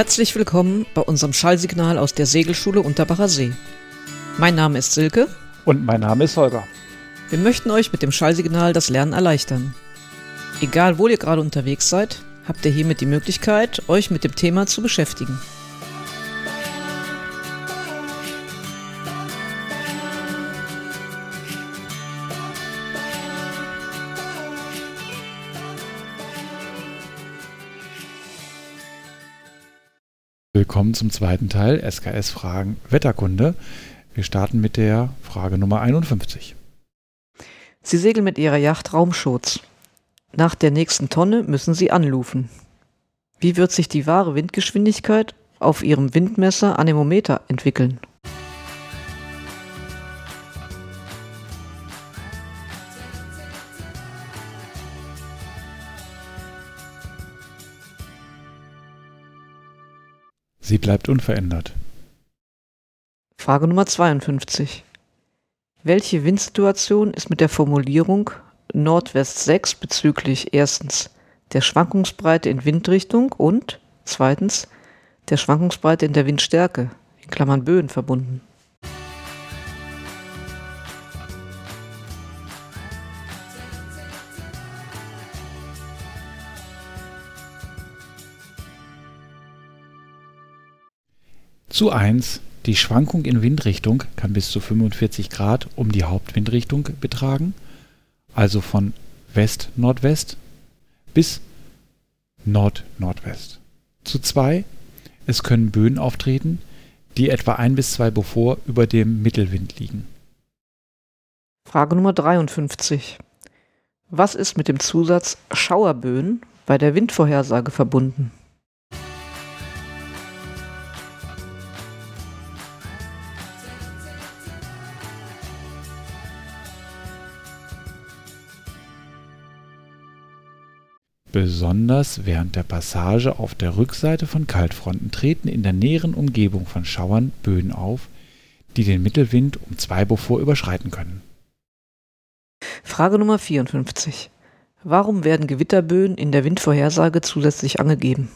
Herzlich willkommen bei unserem Schallsignal aus der Segelschule Unterbacher See. Mein Name ist Silke. Und mein Name ist Holger. Wir möchten euch mit dem Schallsignal das Lernen erleichtern. Egal, wo ihr gerade unterwegs seid, habt ihr hiermit die Möglichkeit, euch mit dem Thema zu beschäftigen. Willkommen zum zweiten Teil SKS Fragen Wetterkunde. Wir starten mit der Frage Nummer 51. Sie segeln mit Ihrer Yacht Raumschutz. Nach der nächsten Tonne müssen Sie anlufen. Wie wird sich die wahre Windgeschwindigkeit auf Ihrem Windmesser Anemometer entwickeln? Sie bleibt unverändert. Frage Nummer 52. Welche Windsituation ist mit der Formulierung Nordwest 6 bezüglich erstens der Schwankungsbreite in Windrichtung und zweitens der Schwankungsbreite in der Windstärke in Klammern Böen verbunden? Zu 1. Die Schwankung in Windrichtung kann bis zu 45 Grad um die Hauptwindrichtung betragen, also von West-Nordwest bis Nord-Nordwest. Zu 2. Es können Böen auftreten, die etwa 1 bis 2 Beaufort über dem Mittelwind liegen. Frage Nummer 53. Was ist mit dem Zusatz Schauerböen bei der Windvorhersage verbunden? Besonders während der Passage auf der Rückseite von Kaltfronten treten in der näheren Umgebung von Schauern Böen auf, die den Mittelwind um 2 Beaufort überschreiten können. Frage Nummer 54. Warum werden Gewitterböen in der Windvorhersage zusätzlich angegeben?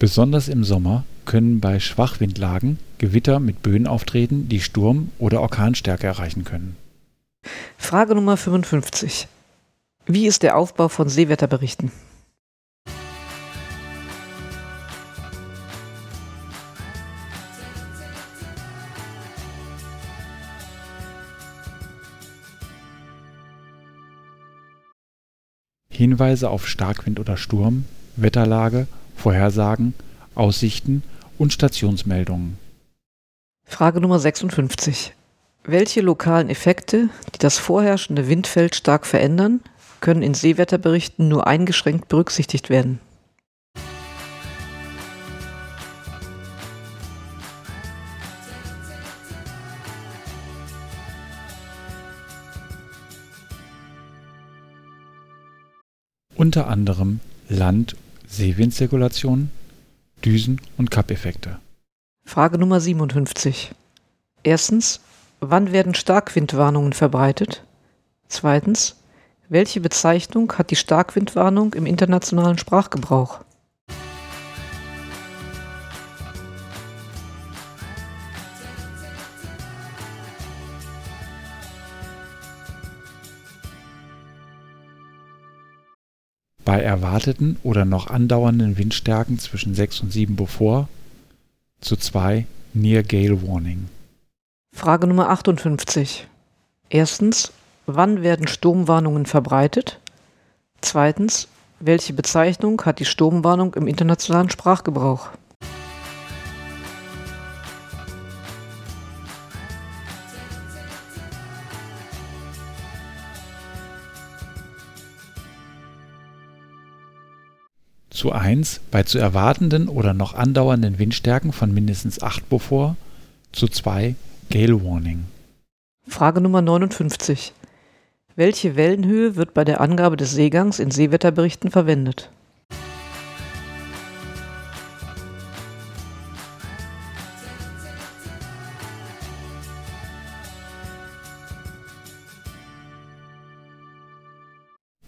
Besonders im Sommer können bei Schwachwindlagen Gewitter mit Böen auftreten, die Sturm oder Orkanstärke erreichen können. Frage Nummer 55. Wie ist der Aufbau von Seewetterberichten? Hinweise auf Starkwind oder Sturm, Wetterlage Vorhersagen, Aussichten und Stationsmeldungen. Frage Nummer 56. Welche lokalen Effekte, die das vorherrschende Windfeld stark verändern, können in Seewetterberichten nur eingeschränkt berücksichtigt werden? Unter anderem Land- Seewindzirkulation, Düsen- und Kappeffekte. Frage Nummer 57. Erstens, wann werden Starkwindwarnungen verbreitet? Zweitens, welche Bezeichnung hat die Starkwindwarnung im internationalen Sprachgebrauch? Bei erwarteten oder noch andauernden Windstärken zwischen 6 und 7 Beaufort zu 2 Near Gale Warning. Frage Nummer 58. Erstens, wann werden Sturmwarnungen verbreitet? Zweitens, welche Bezeichnung hat die Sturmwarnung im internationalen Sprachgebrauch? zu 1 bei zu erwartenden oder noch andauernden Windstärken von mindestens 8 bevor, zu 2 Gale Warning. Frage Nummer 59. Welche Wellenhöhe wird bei der Angabe des Seegangs in Seewetterberichten verwendet?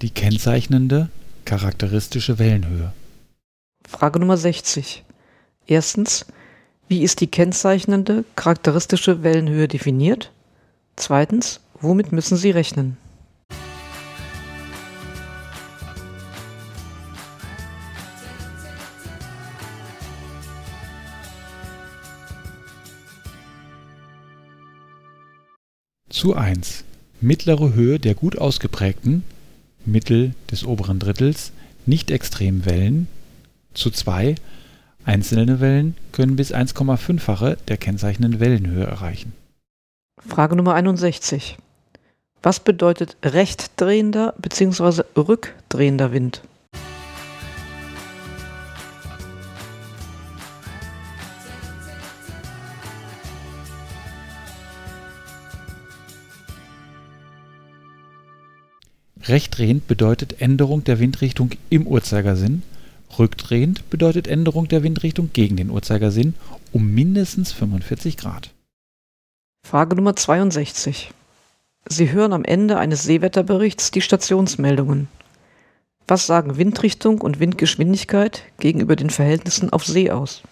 die kennzeichnende, charakteristische Wellenhöhe. Frage Nummer 60. Erstens, wie ist die kennzeichnende charakteristische Wellenhöhe definiert? Zweitens, womit müssen Sie rechnen? Zu 1. Mittlere Höhe der gut ausgeprägten, Mittel des oberen Drittels, nicht extremen Wellen. Zu 2. Einzelne Wellen können bis 1,5-fache der kennzeichnenden Wellenhöhe erreichen. Frage Nummer 61. Was bedeutet rechtdrehender bzw. rückdrehender Wind? Rechtdrehend bedeutet Änderung der Windrichtung im Uhrzeigersinn, rückdrehend bedeutet Änderung der Windrichtung gegen den Uhrzeigersinn um mindestens 45 Grad. Frage Nummer 62. Sie hören am Ende eines Seewetterberichts die Stationsmeldungen. Was sagen Windrichtung und Windgeschwindigkeit gegenüber den Verhältnissen auf See aus?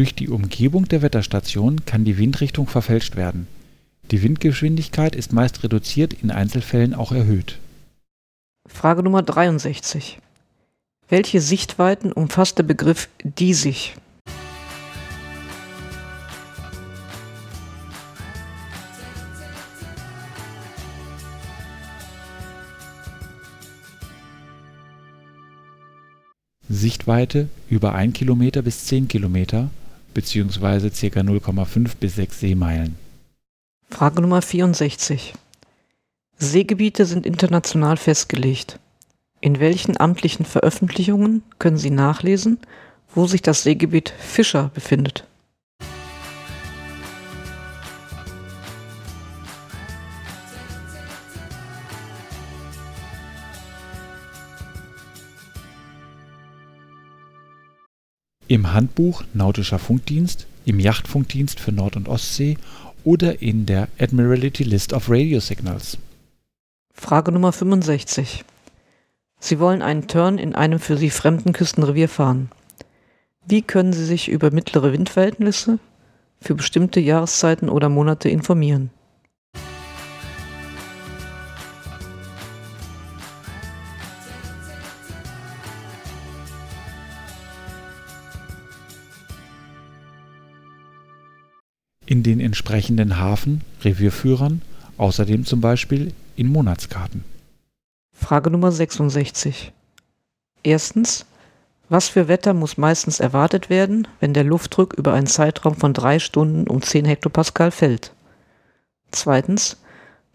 Durch die Umgebung der Wetterstation kann die Windrichtung verfälscht werden. Die Windgeschwindigkeit ist meist reduziert, in Einzelfällen auch erhöht. Frage Nummer 63. Welche Sichtweiten umfasst der Begriff diesig? Sichtweite über 1 km bis 10 km bzw. ca. 0,5 bis 6 Seemeilen. Frage Nummer 64. Seegebiete sind international festgelegt. In welchen amtlichen Veröffentlichungen können Sie nachlesen, wo sich das Seegebiet Fischer befindet? Im Handbuch Nautischer Funkdienst, im Yachtfunkdienst für Nord- und Ostsee oder in der Admiralty List of Radio Signals. Frage Nummer 65. Sie wollen einen Turn in einem für Sie fremden Küstenrevier fahren. Wie können Sie sich über mittlere Windverhältnisse für bestimmte Jahreszeiten oder Monate informieren? In den entsprechenden Hafen Revierführern, außerdem zum Beispiel in Monatskarten. Frage Nummer 66. Erstens. Was für Wetter muss meistens erwartet werden, wenn der Luftdruck über einen Zeitraum von drei Stunden um 10 Hektopascal fällt? Zweitens.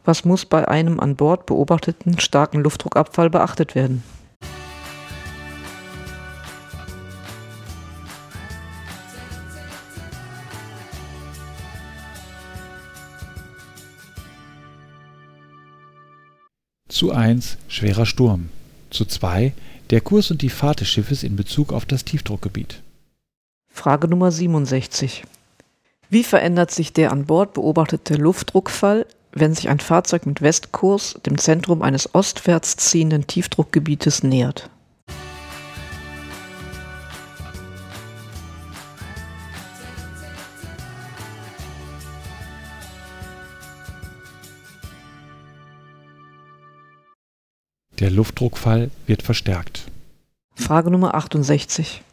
Was muss bei einem an Bord beobachteten starken Luftdruckabfall beachtet werden? Zu 1 schwerer Sturm. Zu 2 der Kurs und die Fahrt des Schiffes in Bezug auf das Tiefdruckgebiet. Frage Nummer 67. Wie verändert sich der an Bord beobachtete Luftdruckfall, wenn sich ein Fahrzeug mit Westkurs dem Zentrum eines ostwärts ziehenden Tiefdruckgebietes nähert? Der Luftdruckfall wird verstärkt. Frage Nummer 68.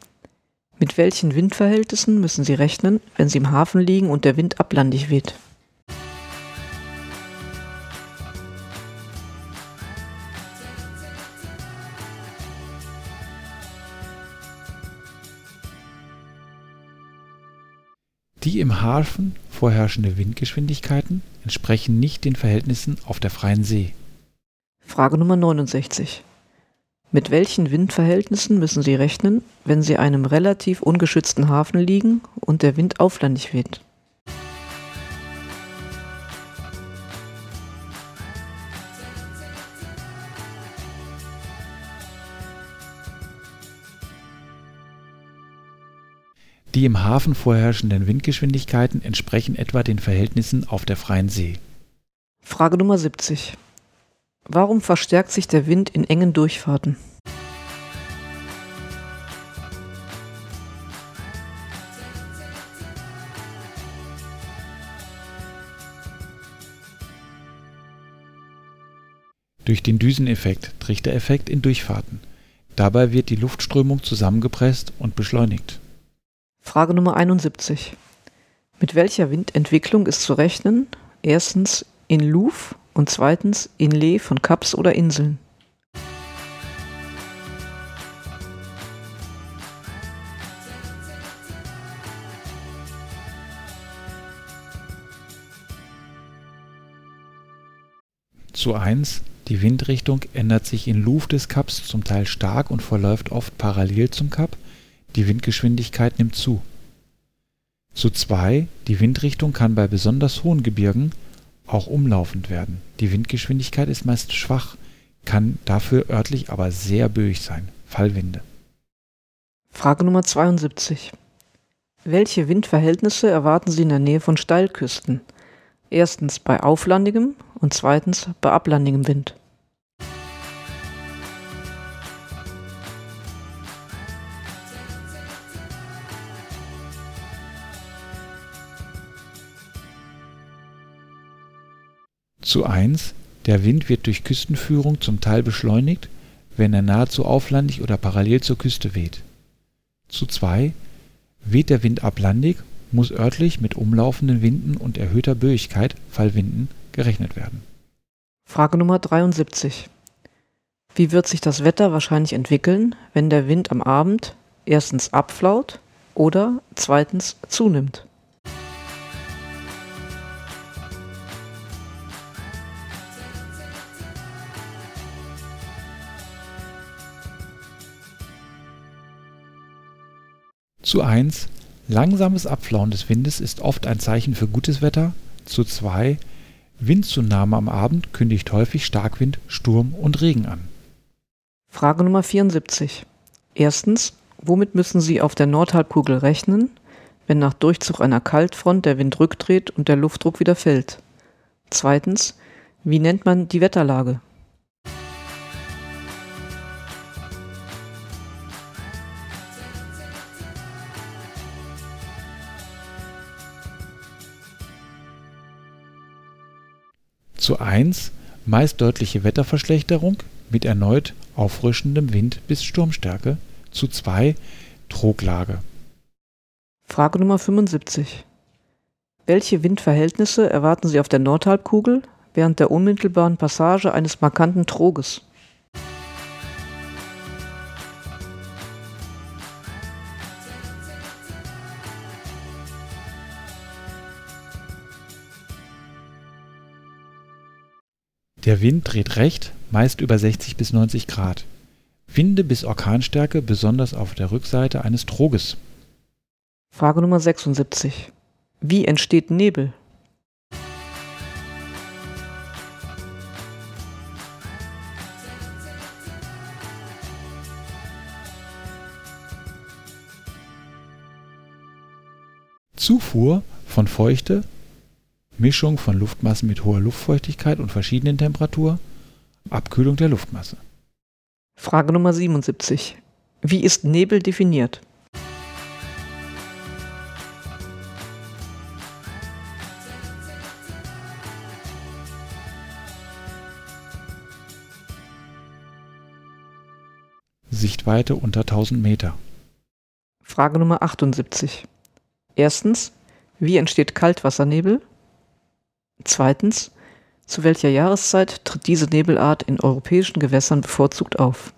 Mit welchen Windverhältnissen müssen Sie rechnen, wenn Sie im Hafen liegen und der Wind ablandig weht? Die im Hafen vorherrschende Windgeschwindigkeiten entsprechen nicht den Verhältnissen auf der freien See. Frage Nummer 69. Mit welchen Windverhältnissen müssen Sie rechnen, wenn Sie einem relativ ungeschützten Hafen liegen und der Wind auflandig weht? Die im Hafen vorherrschenden Windgeschwindigkeiten entsprechen etwa den Verhältnissen auf der freien See. Frage Nummer 70. Warum verstärkt sich der Wind in engen Durchfahrten? Durch den Düseneffekt, Trichtereffekt in Durchfahrten. Dabei wird die Luftströmung zusammengepresst und beschleunigt. Frage Nummer 71. Mit welcher Windentwicklung ist zu rechnen? Erstens in Louvre und zweitens in Lee von Kaps oder Inseln. Zu 1. Die Windrichtung ändert sich in Louvre des Kaps zum Teil stark und verläuft oft parallel zum Kap, die Windgeschwindigkeit nimmt zu. Zu 2. Die Windrichtung kann bei besonders hohen Gebirgen auch umlaufend werden. Die Windgeschwindigkeit ist meist schwach, kann dafür örtlich aber sehr böig sein. Fallwinde. Frage Nummer 72. Welche Windverhältnisse erwarten Sie in der Nähe von Steilküsten? Erstens bei auflandigem und zweitens bei ablandigem Wind. Zu 1. Der Wind wird durch Küstenführung zum Teil beschleunigt, wenn er nahezu auflandig oder parallel zur Küste weht. Zu 2. Weht der Wind ablandig, muss örtlich mit umlaufenden Winden und erhöhter Böigkeit (Fallwinden) gerechnet werden. Frage Nummer 73. Wie wird sich das Wetter wahrscheinlich entwickeln, wenn der Wind am Abend erstens abflaut oder zweitens zunimmt? Zu 1. Langsames Abflauen des Windes ist oft ein Zeichen für gutes Wetter. Zu 2. Windzunahme am Abend kündigt häufig Starkwind, Sturm und Regen an. Frage Nummer 74. Erstens, womit müssen Sie auf der Nordhalbkugel rechnen, wenn nach Durchzug einer Kaltfront der Wind rückdreht und der Luftdruck wieder fällt? Zweitens, wie nennt man die Wetterlage? Zu 1 meist deutliche Wetterverschlechterung mit erneut auffrischendem Wind bis Sturmstärke. Zu 2 Troglage. Frage Nummer 75. Welche Windverhältnisse erwarten Sie auf der Nordhalbkugel während der unmittelbaren Passage eines markanten Troges? Der Wind dreht recht, meist über 60 bis 90 Grad. Winde bis Orkanstärke besonders auf der Rückseite eines Troges. Frage Nummer 76. Wie entsteht Nebel? Zufuhr von Feuchte, Mischung von Luftmassen mit hoher Luftfeuchtigkeit und verschiedenen Temperatur, Abkühlung der Luftmasse. Frage Nummer 77. Wie ist Nebel definiert? Sichtweite unter 1000 Meter. Frage Nummer 78. Erstens, wie entsteht Kaltwassernebel? Zweitens, zu welcher Jahreszeit tritt diese Nebelart in europäischen Gewässern bevorzugt auf?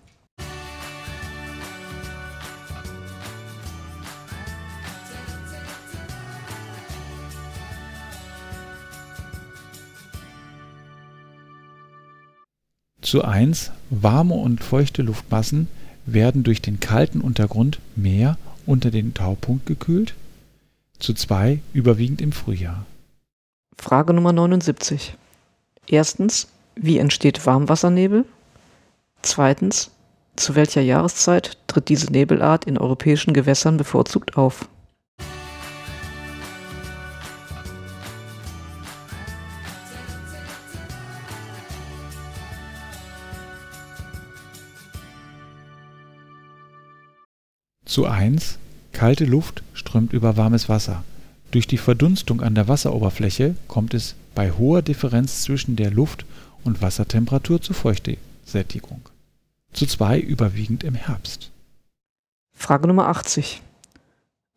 Zu 1 Warme und feuchte Luftmassen werden durch den kalten Untergrund mehr unter den Taupunkt gekühlt. Zu 2 überwiegend im Frühjahr. Frage Nummer 79. Erstens, wie entsteht Warmwassernebel? Zweitens, zu welcher Jahreszeit tritt diese Nebelart in europäischen Gewässern bevorzugt auf? Zu 1. Kalte Luft strömt über warmes Wasser. Durch die Verdunstung an der Wasseroberfläche kommt es bei hoher Differenz zwischen der Luft- und Wassertemperatur zu Feuchtesättigung. Zu 2 überwiegend im Herbst. Frage Nummer 80.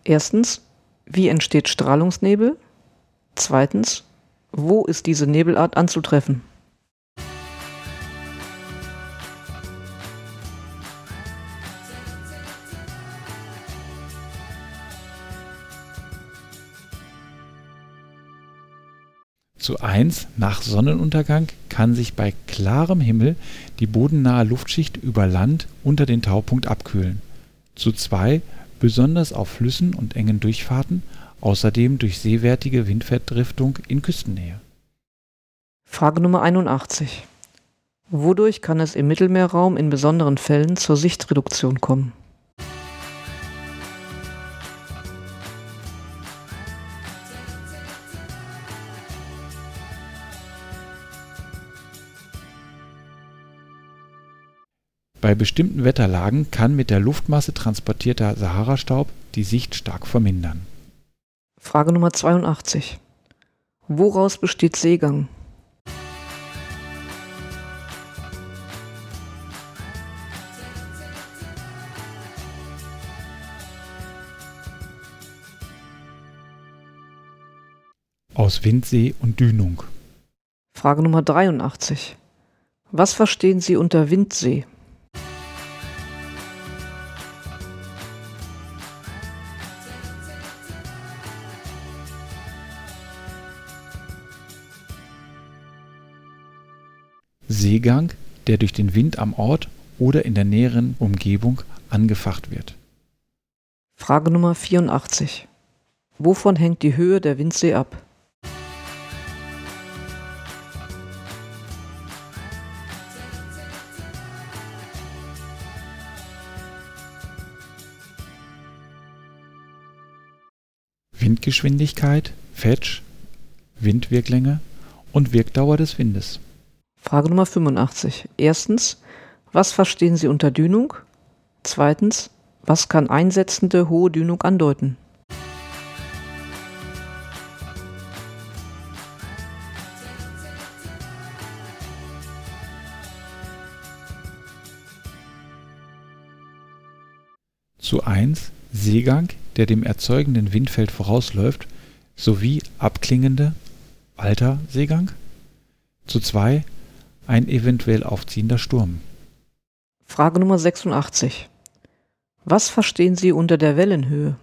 Erstens, wie entsteht Strahlungsnebel? Zweitens, wo ist diese Nebelart anzutreffen? Zu 1 nach Sonnenuntergang kann sich bei klarem Himmel die bodennahe Luftschicht über Land unter den Taupunkt abkühlen. Zu 2 besonders auf Flüssen und engen Durchfahrten, außerdem durch seewärtige Windverdraftung in Küstennähe. Frage Nummer 81. Wodurch kann es im Mittelmeerraum in besonderen Fällen zur Sichtreduktion kommen? Bei bestimmten Wetterlagen kann mit der Luftmasse transportierter Saharastaub die Sicht stark vermindern. Frage Nummer 82. Woraus besteht Seegang? Aus Windsee und Dünung. Frage Nummer 83. Was verstehen Sie unter Windsee? Seegang, der durch den Wind am Ort oder in der näheren Umgebung angefacht wird. Frage Nummer 84. Wovon hängt die Höhe der Windsee ab? Windgeschwindigkeit, Fetch, Windwirklänge und Wirkdauer des Windes. Frage Nummer 85. Erstens, was verstehen Sie unter Dünung? Zweitens, was kann einsetzende hohe Dünung andeuten? Zu 1 Seegang, der dem erzeugenden Windfeld vorausläuft, sowie abklingende alter Seegang. Zu 2 ein eventuell aufziehender Sturm. Frage Nummer 86. Was verstehen Sie unter der Wellenhöhe?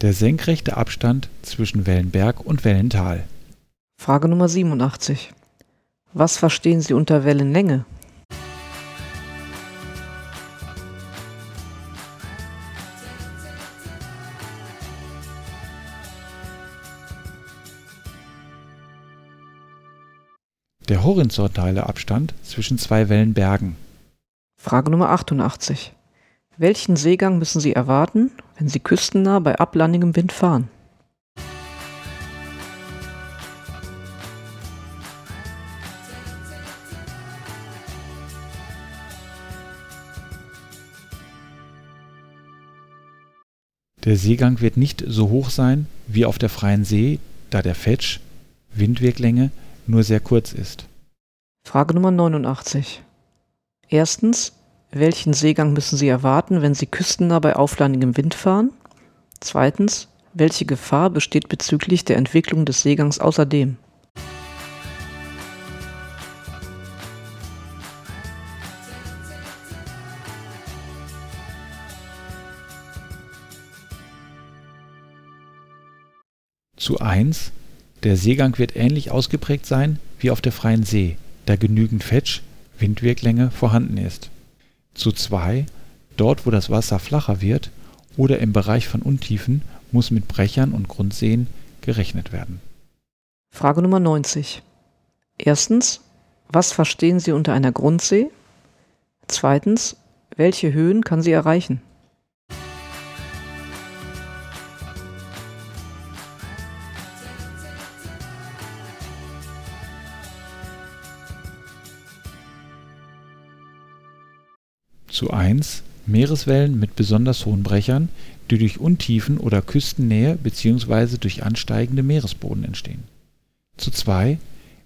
Der senkrechte Abstand zwischen Wellenberg und Wellental. Frage Nummer 87. Was verstehen Sie unter Wellenlänge? Der horizontale Abstand zwischen zwei Wellenbergen. Frage Nummer 88. Welchen Seegang müssen Sie erwarten, wenn Sie küstennah bei ablandigem Wind fahren? Der Seegang wird nicht so hoch sein wie auf der freien See, da der Fetch (Windwirklänge) nur sehr kurz ist. Frage Nummer 89. Erstens, welchen Seegang müssen Sie erwarten, wenn Sie küstennah bei auflandigem Wind fahren? Zweitens, welche Gefahr besteht bezüglich der Entwicklung des Seegangs außerdem? Zu 1 Der Seegang wird ähnlich ausgeprägt sein wie auf der freien See, da genügend Fetch (Windwirklänge) vorhanden ist. Zu 2 Dort wo das Wasser flacher wird oder im Bereich von Untiefen muss mit Brechern und Grundseen gerechnet werden. Frage Nummer 90. Erstens, was verstehen Sie unter einer Grundsee? Zweitens, welche Höhen kann sie erreichen? Zu 1 Meereswellen mit besonders hohen Brechern, die durch Untiefen oder Küstennähe bzw. durch ansteigende Meeresboden entstehen. Zu 2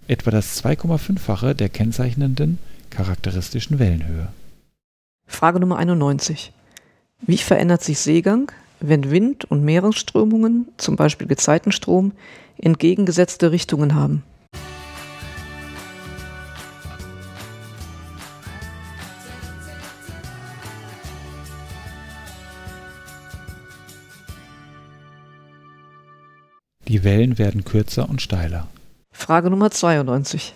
etwa das 2,5-fache der kennzeichnenden charakteristischen Wellenhöhe. Frage Nummer 91. Wie verändert sich Seegang, wenn Wind und Meeresströmungen, zum Beispiel Gezeitenstrom, entgegengesetzte Richtungen haben? Die Wellen werden kürzer und steiler. Frage Nummer 92.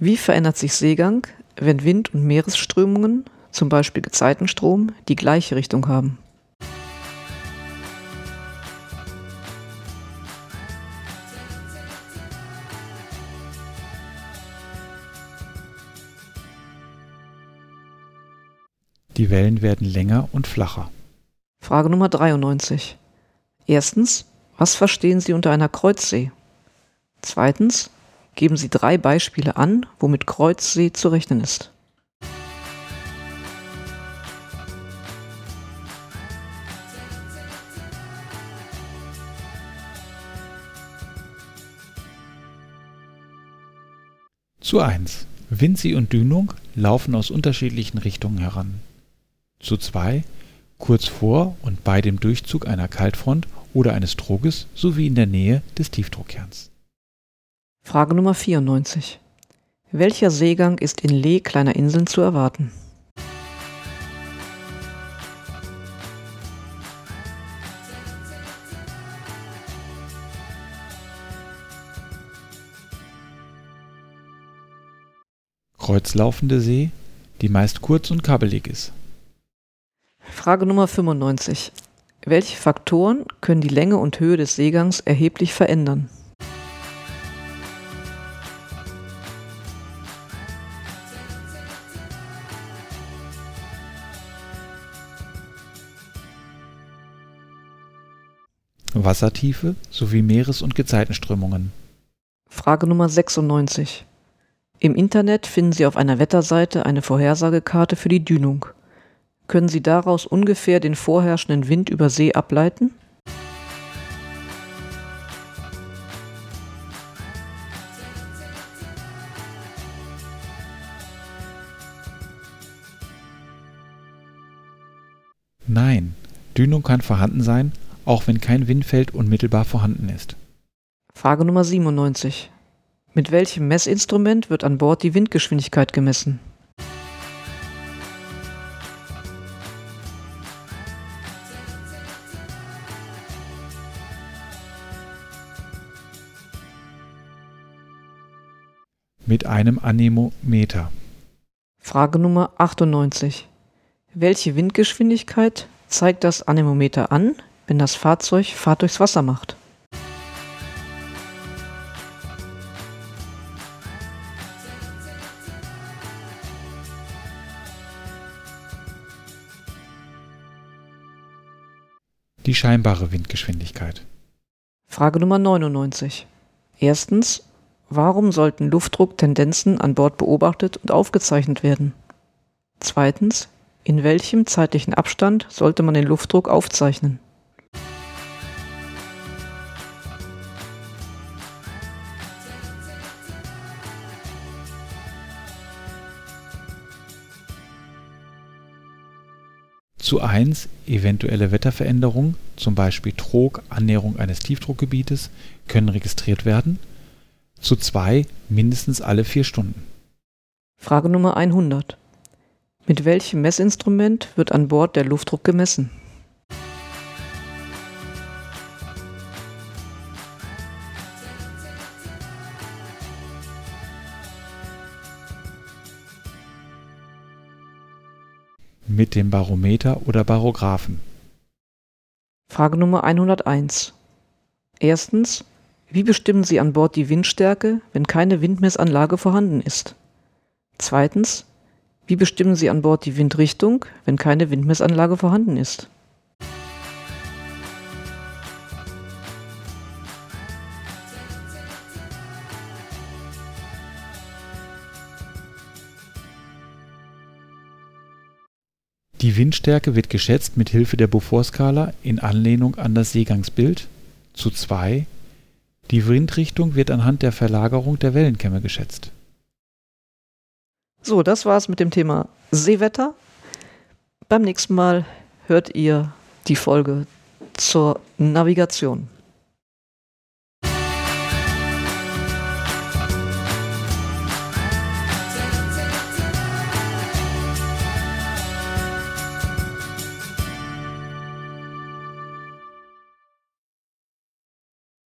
Wie verändert sich Seegang, wenn Wind und Meeresströmungen, zum Beispiel Gezeitenstrom, die gleiche Richtung haben? Die Wellen werden länger und flacher. Frage Nummer 93. Erstens, was verstehen Sie unter einer Kreuzsee? Zweitens, geben Sie drei Beispiele an, womit Kreuzsee zu rechnen ist. Zu 1. Windsee und Dünung laufen aus unterschiedlichen Richtungen heran. Zu 2. Kurz vor und bei dem Durchzug einer Kaltfront oder eines Druckes sowie in der Nähe des Tiefdruckkerns. Frage Nummer 94. Welcher Seegang ist in Lee kleiner Inseln zu erwarten? Kreuzlaufende See, die meist kurz und kabbelig ist. Frage Nummer 95. Welche Faktoren können die Länge und Höhe des Seegangs erheblich verändern? Wassertiefe sowie Meeres- und Gezeitenströmungen. Frage Nummer 96. Im Internet finden Sie auf einer Wetterseite eine Vorhersagekarte für die Dünung. Können Sie daraus ungefähr den vorherrschenden Wind über See ableiten? Nein, Dünung kann vorhanden sein, auch wenn kein Windfeld unmittelbar vorhanden ist. Frage Nummer 97. Mit welchem Messinstrument wird an Bord die Windgeschwindigkeit gemessen? Mit einem Anemometer. Frage Nummer 98. Welche Windgeschwindigkeit zeigt das Anemometer an, wenn das Fahrzeug Fahrt durchs Wasser macht? Die scheinbare Windgeschwindigkeit. Frage Nummer 99. Erstens, Warum sollten Luftdrucktendenzen an Bord beobachtet und aufgezeichnet werden? Zweitens, in welchem zeitlichen Abstand sollte man den Luftdruck aufzeichnen? Zu 1 eventuelle Wetterveränderungen, zum Beispiel Trog, Annäherung eines Tiefdruckgebietes, können registriert werden zu zwei mindestens alle vier Stunden. Frage Nummer 100. Mit welchem Messinstrument wird an Bord der Luftdruck gemessen? Mit dem Barometer oder Barographen. Frage Nummer 101. Erstens, wie bestimmen Sie an Bord die Windstärke, wenn keine Windmessanlage vorhanden ist? Zweitens, wie bestimmen Sie an Bord die Windrichtung, wenn keine Windmessanlage vorhanden ist? Die Windstärke wird geschätzt mit Hilfe der Beaufort-Skala in Anlehnung an das Seegangsbild zu 2. Die Windrichtung wird anhand der Verlagerung der Wellenkämme geschätzt. So, das war's mit dem Thema Seewetter. Beim nächsten Mal hört ihr die Folge zur Navigation.